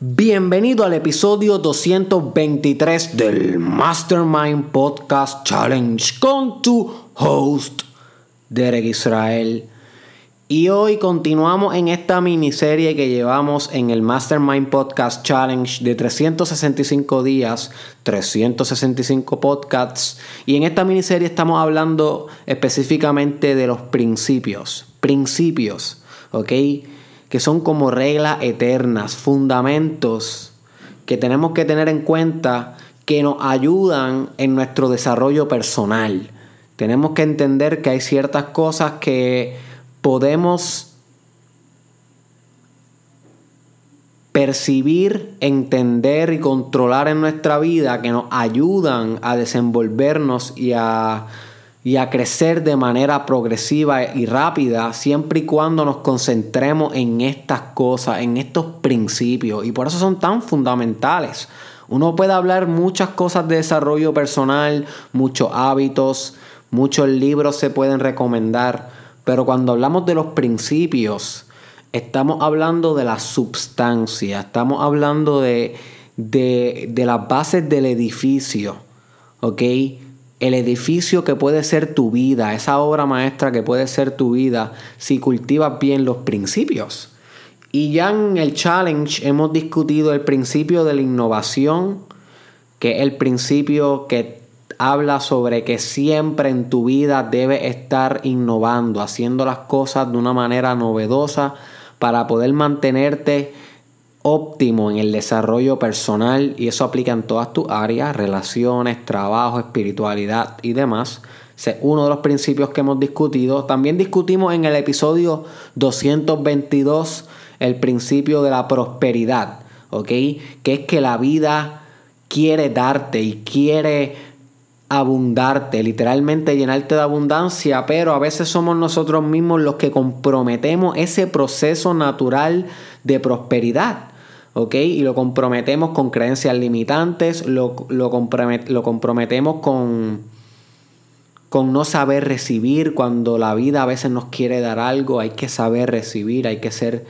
Bienvenido al episodio 223 del Mastermind Podcast Challenge con tu host, Derek Israel. Y hoy continuamos en esta miniserie que llevamos en el Mastermind Podcast Challenge de 365 días, 365 podcasts. Y en esta miniserie estamos hablando específicamente de los principios. Principios, ¿ok? Que son como reglas eternas, fundamentos que tenemos que tener en cuenta que nos ayudan en nuestro desarrollo personal. Tenemos que entender que hay ciertas cosas que podemos percibir, entender y controlar en nuestra vida que nos ayudan a desenvolvernos y a y a crecer de manera progresiva y rápida siempre y cuando nos concentremos en estas cosas, en estos principios. Y por eso son tan fundamentales. Uno puede hablar muchas cosas de desarrollo personal, muchos hábitos, muchos libros se pueden recomendar, pero cuando hablamos de los principios, estamos hablando de la substancia, estamos hablando de, de, de las bases del edificio, ¿ok? El edificio que puede ser tu vida, esa obra maestra que puede ser tu vida si cultivas bien los principios. Y ya en el challenge hemos discutido el principio de la innovación, que es el principio que habla sobre que siempre en tu vida debes estar innovando, haciendo las cosas de una manera novedosa para poder mantenerte óptimo en el desarrollo personal y eso aplica en todas tus áreas, relaciones, trabajo, espiritualidad y demás. es uno de los principios que hemos discutido. También discutimos en el episodio 222 el principio de la prosperidad, ¿ok? Que es que la vida quiere darte y quiere abundarte, literalmente llenarte de abundancia, pero a veces somos nosotros mismos los que comprometemos ese proceso natural de prosperidad. ¿ok? Y lo comprometemos con creencias limitantes, lo, lo, comprometemos con, con no saber recibir cuando la vida a veces nos quiere dar algo, hay que saber recibir, hay que ser,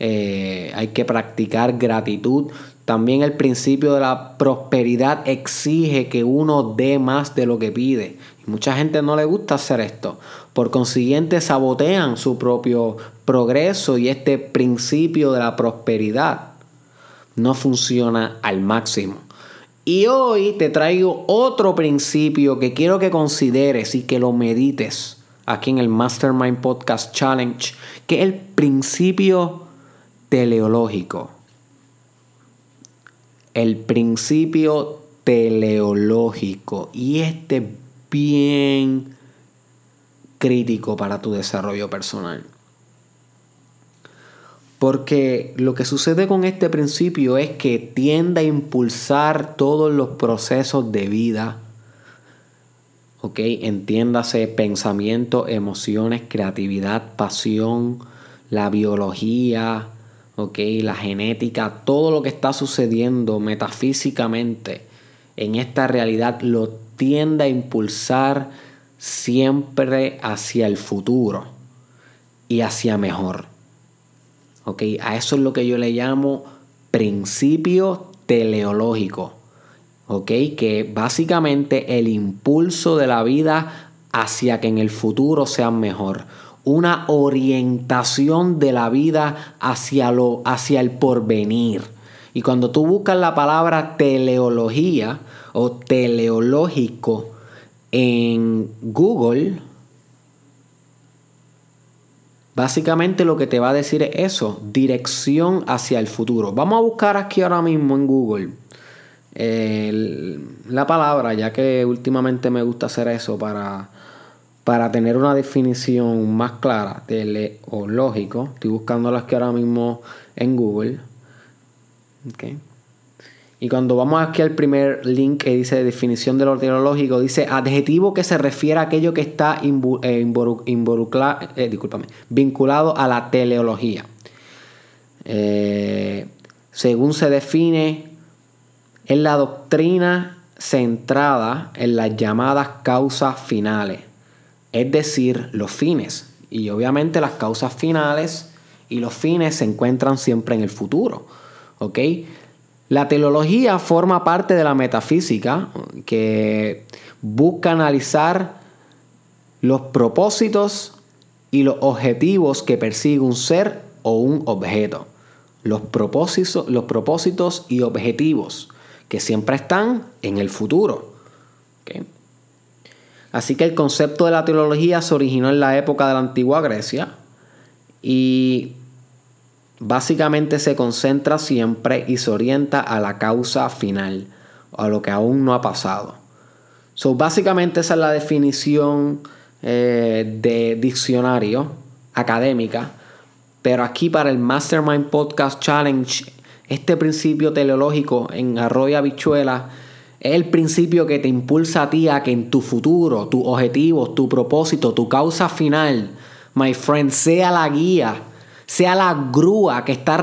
eh, hay que practicar gratitud. También el principio de la prosperidad exige que uno dé más de lo que pide. Y mucha gente no le gusta hacer esto. Por consiguiente, sabotean su propio progreso y este principio de la prosperidad no funciona al máximo. Y hoy te traigo otro principio que quiero que consideres y que lo medites aquí en el Mastermind Podcast Challenge, que es el principio teleológico. El principio teleológico. Y este es bien crítico para tu desarrollo personal. Porque lo que sucede con este principio es que tiende a impulsar todos los procesos de vida. ¿Ok? Entiéndase pensamiento, emociones, creatividad, pasión, la biología, ¿ok? La genética, todo lo que está sucediendo metafísicamente en esta realidad lo tiende a impulsar siempre hacia el futuro y hacia mejor. A eso es lo que yo le llamo principio teleológico. Que básicamente el impulso de la vida hacia que en el futuro sea mejor. Una orientación de la vida hacia, lo, hacia el porvenir. Y cuando tú buscas la palabra teleología o teleológico en Google, Básicamente lo que te va a decir es eso, dirección hacia el futuro. Vamos a buscar aquí ahora mismo en Google la palabra, ya que últimamente me gusta hacer eso para, para tener una definición más clara teleológico. Estoy buscándola aquí ahora mismo en Google. Okay. Y cuando vamos aquí al primer link que dice definición de lo teológico, dice adjetivo que se refiere a aquello que está eh, eh, vinculado a la teleología. Eh, según se define, es la doctrina centrada en las llamadas causas finales, es decir, los fines. Y obviamente las causas finales y los fines se encuentran siempre en el futuro. ¿Ok? La teleología forma parte de la metafísica que busca analizar los propósitos y los objetivos que persigue un ser o un objeto. Los propósitos, los propósitos y objetivos que siempre están en el futuro. Así que el concepto de la teología se originó en la época de la antigua Grecia y básicamente se concentra siempre y se orienta a la causa final, a lo que aún no ha pasado. So, básicamente esa es la definición eh, de diccionario académica, pero aquí para el Mastermind Podcast Challenge, este principio teleológico en Arroyo Habichuela es el principio que te impulsa a ti a que en tu futuro, tu objetivo, tu propósito, tu causa final, my friend, sea la guía sea la grúa que está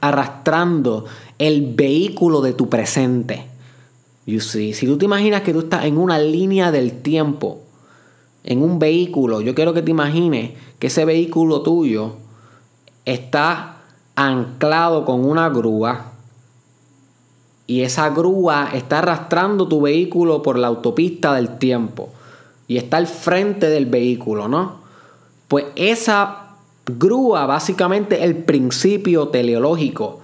arrastrando el vehículo de tu presente. You see, si tú te imaginas que tú estás en una línea del tiempo, en un vehículo, yo quiero que te imagines que ese vehículo tuyo está anclado con una grúa y esa grúa está arrastrando tu vehículo por la autopista del tiempo y está al frente del vehículo, ¿no? Pues esa grúa básicamente el principio teleológico,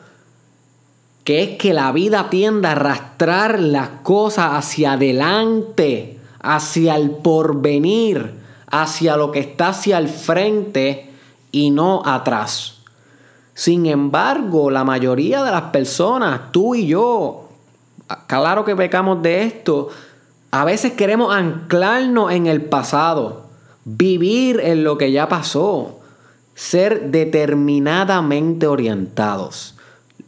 que es que la vida tiende a arrastrar las cosas hacia adelante, hacia el porvenir, hacia lo que está hacia el frente y no atrás. Sin embargo, la mayoría de las personas, tú y yo, claro que pecamos de esto, a veces queremos anclarnos en el pasado, vivir en lo que ya pasó ser determinadamente orientados.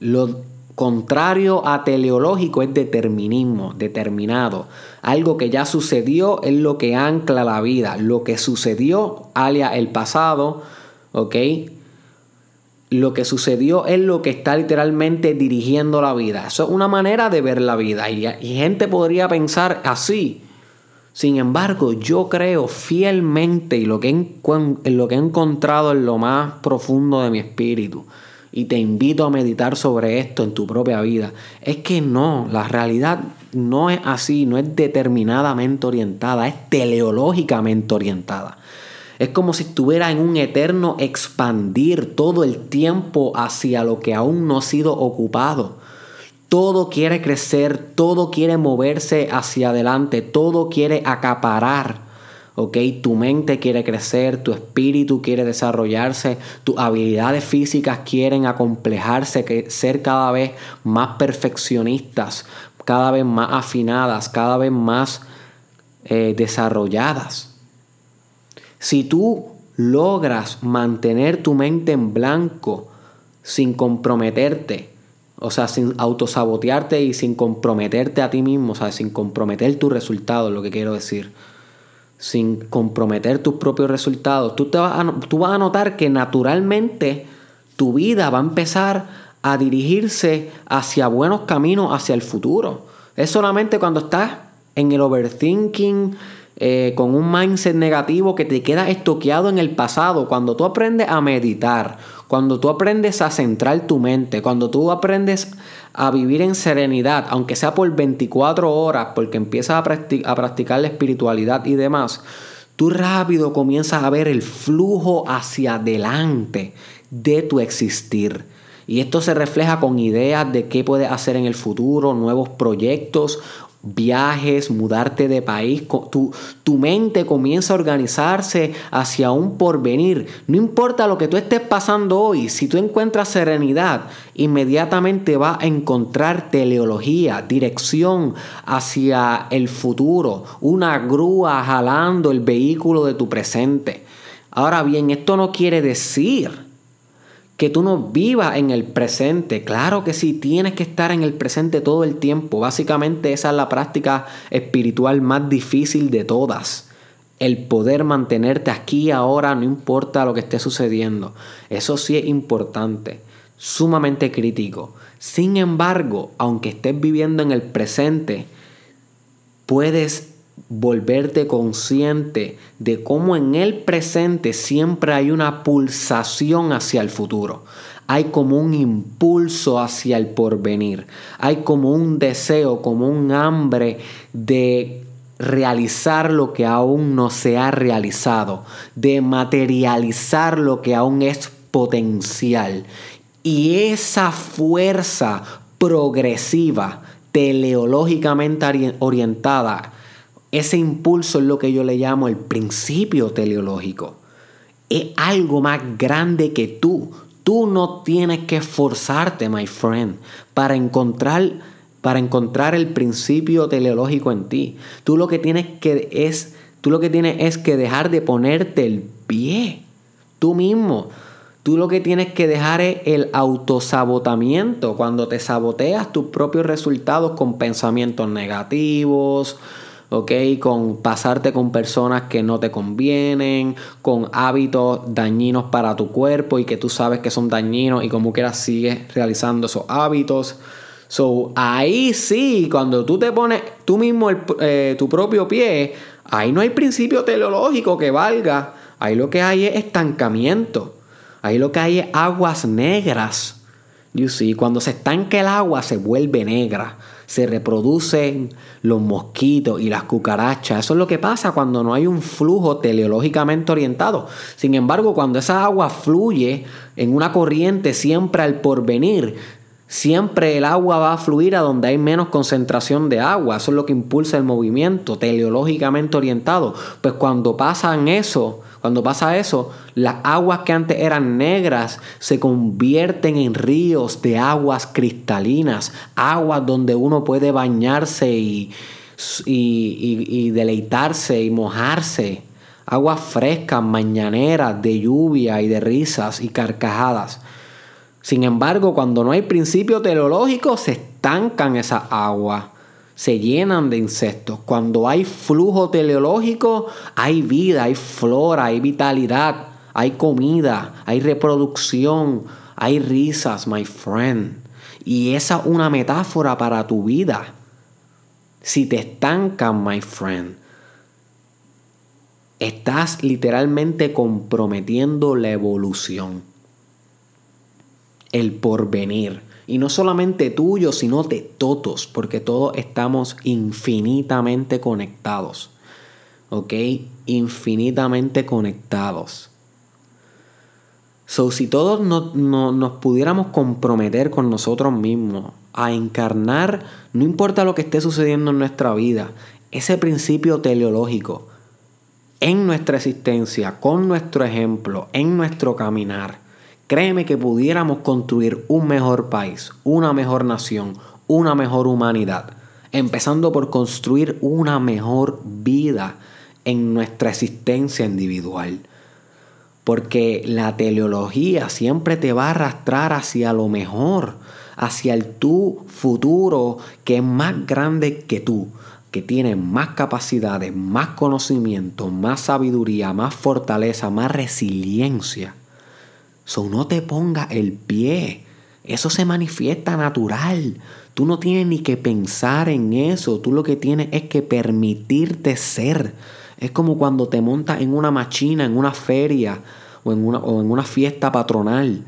Lo contrario a teleológico es determinismo, determinado. Algo que ya sucedió es lo que ancla la vida. Lo que sucedió, alia el pasado, ¿ok? Lo que sucedió es lo que está literalmente dirigiendo la vida. Eso es una manera de ver la vida. Y, y gente podría pensar así. Sin embargo, yo creo fielmente y lo que, he, lo que he encontrado en lo más profundo de mi espíritu, y te invito a meditar sobre esto en tu propia vida, es que no, la realidad no es así, no es determinadamente orientada, es teleológicamente orientada. Es como si estuviera en un eterno expandir todo el tiempo hacia lo que aún no ha sido ocupado. Todo quiere crecer, todo quiere moverse hacia adelante, todo quiere acaparar. ¿ok? Tu mente quiere crecer, tu espíritu quiere desarrollarse, tus habilidades físicas quieren acomplejarse, ser cada vez más perfeccionistas, cada vez más afinadas, cada vez más eh, desarrolladas. Si tú logras mantener tu mente en blanco sin comprometerte, o sea, sin autosabotearte y sin comprometerte a ti mismo, o sea, sin comprometer tus resultados, lo que quiero decir. Sin comprometer tus propios resultados. Tú, te vas a, tú vas a notar que naturalmente tu vida va a empezar a dirigirse hacia buenos caminos, hacia el futuro. Es solamente cuando estás en el overthinking, eh, con un mindset negativo que te queda estoqueado en el pasado. Cuando tú aprendes a meditar, cuando tú aprendes a centrar tu mente, cuando tú aprendes a vivir en serenidad, aunque sea por 24 horas, porque empiezas a, a practicar la espiritualidad y demás, tú rápido comienzas a ver el flujo hacia adelante de tu existir. Y esto se refleja con ideas de qué puedes hacer en el futuro, nuevos proyectos viajes, mudarte de país, tu, tu, mente comienza a organizarse hacia un porvenir. No importa lo que tú estés pasando hoy, si tú encuentras serenidad, inmediatamente vas a encontrar teleología, dirección hacia el futuro, una grúa jalando el vehículo de tu presente. Ahora bien, esto no quiere decir que tú no vivas en el presente. Claro que sí, tienes que estar en el presente todo el tiempo. Básicamente esa es la práctica espiritual más difícil de todas. El poder mantenerte aquí ahora, no importa lo que esté sucediendo. Eso sí es importante, sumamente crítico. Sin embargo, aunque estés viviendo en el presente, puedes volverte consciente de cómo en el presente siempre hay una pulsación hacia el futuro. hay como un impulso hacia el porvenir, hay como un deseo, como un hambre de realizar lo que aún no se ha realizado, de materializar lo que aún es potencial. Y esa fuerza progresiva, teleológicamente orientada, ese impulso es lo que yo le llamo el principio teleológico. Es algo más grande que tú. Tú no tienes que esforzarte, my friend, para encontrar, para encontrar el principio teleológico en ti. Tú lo que tienes que es, tú lo que tienes es que dejar de ponerte el pie. Tú mismo. Tú lo que tienes que dejar es el autosabotamiento, cuando te saboteas tus propios resultados con pensamientos negativos, ¿ok? Con pasarte con personas que no te convienen, con hábitos dañinos para tu cuerpo y que tú sabes que son dañinos y como quieras sigues realizando esos hábitos. So, ahí sí, cuando tú te pones tú mismo eh, tu propio pie, ahí no hay principio teleológico que valga. Ahí lo que hay es estancamiento. Ahí lo que hay es aguas negras. You see, cuando se estanca el agua se vuelve negra se reproducen los mosquitos y las cucarachas. Eso es lo que pasa cuando no hay un flujo teleológicamente orientado. Sin embargo, cuando esa agua fluye en una corriente siempre al porvenir, siempre el agua va a fluir a donde hay menos concentración de agua. Eso es lo que impulsa el movimiento teleológicamente orientado. Pues cuando pasan eso, cuando pasa eso, las aguas que antes eran negras se convierten en ríos de aguas cristalinas, aguas donde uno puede bañarse y, y, deleitarse y mojarse. Aguas frescas, mañaneras, de lluvia y de risas y carcajadas. Sin embargo, cuando no hay principio teleológico, se estancan esas aguas se llenan de insectos. Cuando hay flujo teleológico, hay vida, hay flora, hay vitalidad, hay comida, hay reproducción, hay risas, my friend. Y esa es una metáfora para tu vida. Si te estancan, my friend, estás literalmente comprometiendo la evolución, el porvenir. Y no solamente tuyo, sino de todos, porque todos estamos infinitamente conectados. ¿Ok? Infinitamente conectados. So, si todos nos pudiéramos comprometer con nosotros mismos a encarnar, no importa lo que esté sucediendo en nuestra vida, ese principio teleológico en nuestra existencia, con nuestro ejemplo, en nuestro caminar, Créeme que pudiéramos construir un mejor país, una mejor nación, una mejor humanidad, empezando por construir una mejor vida en nuestra existencia individual. Porque la teleología siempre te va a arrastrar hacia lo mejor, hacia el tu futuro que es más grande que tú, que tiene más capacidades, más conocimiento, más sabiduría, más fortaleza, más resiliencia. So no te ponga el pie. Eso se manifiesta natural. Tú no tienes ni que pensar en eso. Tú lo que tienes es que permitirte ser. Es como cuando te montas en una machina, en una feria o en una, o en una fiesta patronal.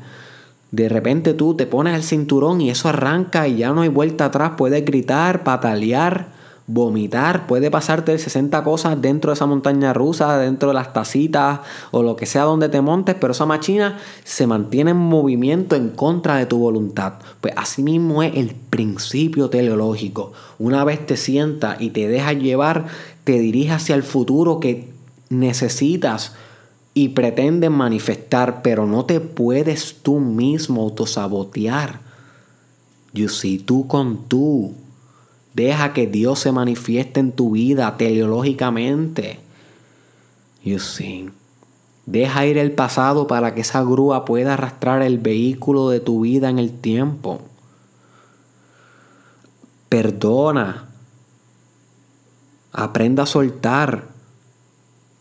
De repente tú te pones el cinturón y eso arranca y ya no hay vuelta atrás. Puedes gritar, patalear vomitar, puede pasarte 60 cosas dentro de esa montaña rusa, dentro de las tacitas o lo que sea donde te montes, pero esa máquina se mantiene en movimiento en contra de tu voluntad. Pues así mismo es el principio teleológico. Una vez te sientas y te dejas llevar, te diriges hacia el futuro que necesitas y pretendes manifestar, pero no te puedes tú mismo autosabotear. You see, tú con tú Deja que Dios se manifieste en tu vida teleológicamente. You see. Deja ir el pasado para que esa grúa pueda arrastrar el vehículo de tu vida en el tiempo. Perdona. Aprenda a soltar.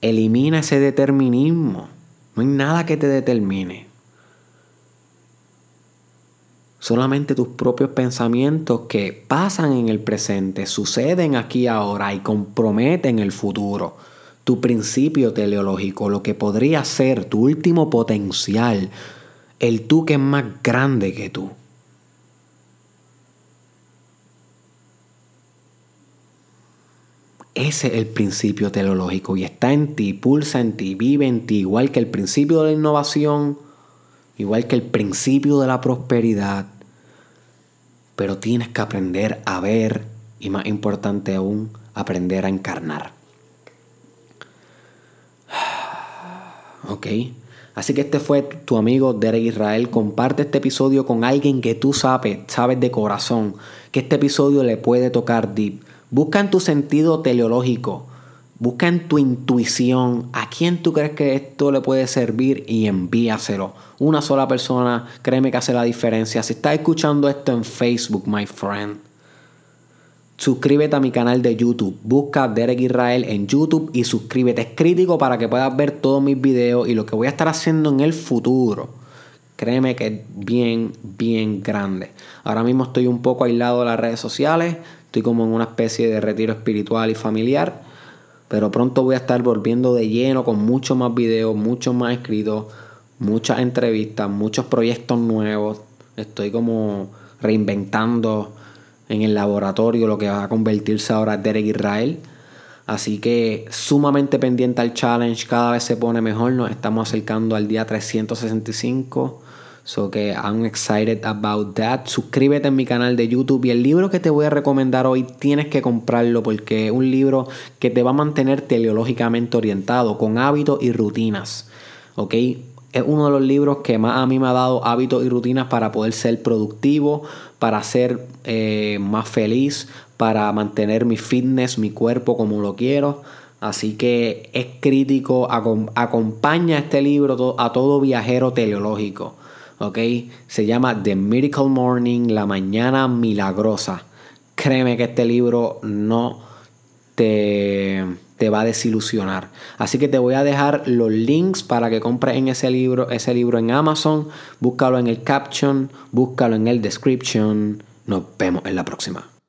Elimina ese determinismo. No hay nada que te determine solamente tus propios pensamientos que pasan en el presente, suceden aquí ahora y comprometen el futuro. Tu principio teleológico, lo que podría ser tu último potencial, el tú que es más grande que tú. Ese es el principio teleológico y está en ti, pulsa en ti, vive en ti, igual que el principio de la innovación, igual que el principio de la prosperidad. Pero tienes que aprender a ver y más importante aún, aprender a encarnar. ¿Ok? Así que este fue tu amigo Derek Israel. Comparte este episodio con alguien que tú sabes, sabes de corazón, que este episodio le puede tocar deep. Busca en tu sentido teleológico. Busca en tu intuición a quién tú crees que esto le puede servir y envíaselo. Una sola persona, créeme que hace la diferencia. Si estás escuchando esto en Facebook, my friend, suscríbete a mi canal de YouTube. Busca Derek Israel en YouTube y suscríbete. Es crítico para que puedas ver todos mis videos y lo que voy a estar haciendo en el futuro. Créeme que es bien, bien grande. Ahora mismo estoy un poco aislado de las redes sociales. Estoy como en una especie de retiro espiritual y familiar. Pero pronto voy a estar volviendo de lleno con muchos más videos, muchos más escritos, muchas entrevistas, muchos proyectos nuevos. Estoy como reinventando en el laboratorio lo que va a convertirse ahora Derek Israel. Así que sumamente pendiente al challenge, cada vez se pone mejor, nos estamos acercando al día 365. So que I'm excited about that. Suscríbete en mi canal de YouTube y el libro que te voy a recomendar hoy tienes que comprarlo porque es un libro que te va a mantener teleológicamente orientado con hábitos y rutinas. ¿Ok? Es uno de los libros que más a mí me ha dado hábitos y rutinas para poder ser productivo, para ser eh, más feliz, para mantener mi fitness, mi cuerpo como lo quiero. Así que es crítico, acompaña este libro a todo viajero teleológico. ¿Ok? Se llama The Miracle Morning, La Mañana Milagrosa. Créeme que este libro no te, te, va a desilusionar. Así que te voy a dejar los links para que compres en ese libro, ese libro en Amazon. Búscalo en el caption, búscalo en el description. Nos vemos en la próxima.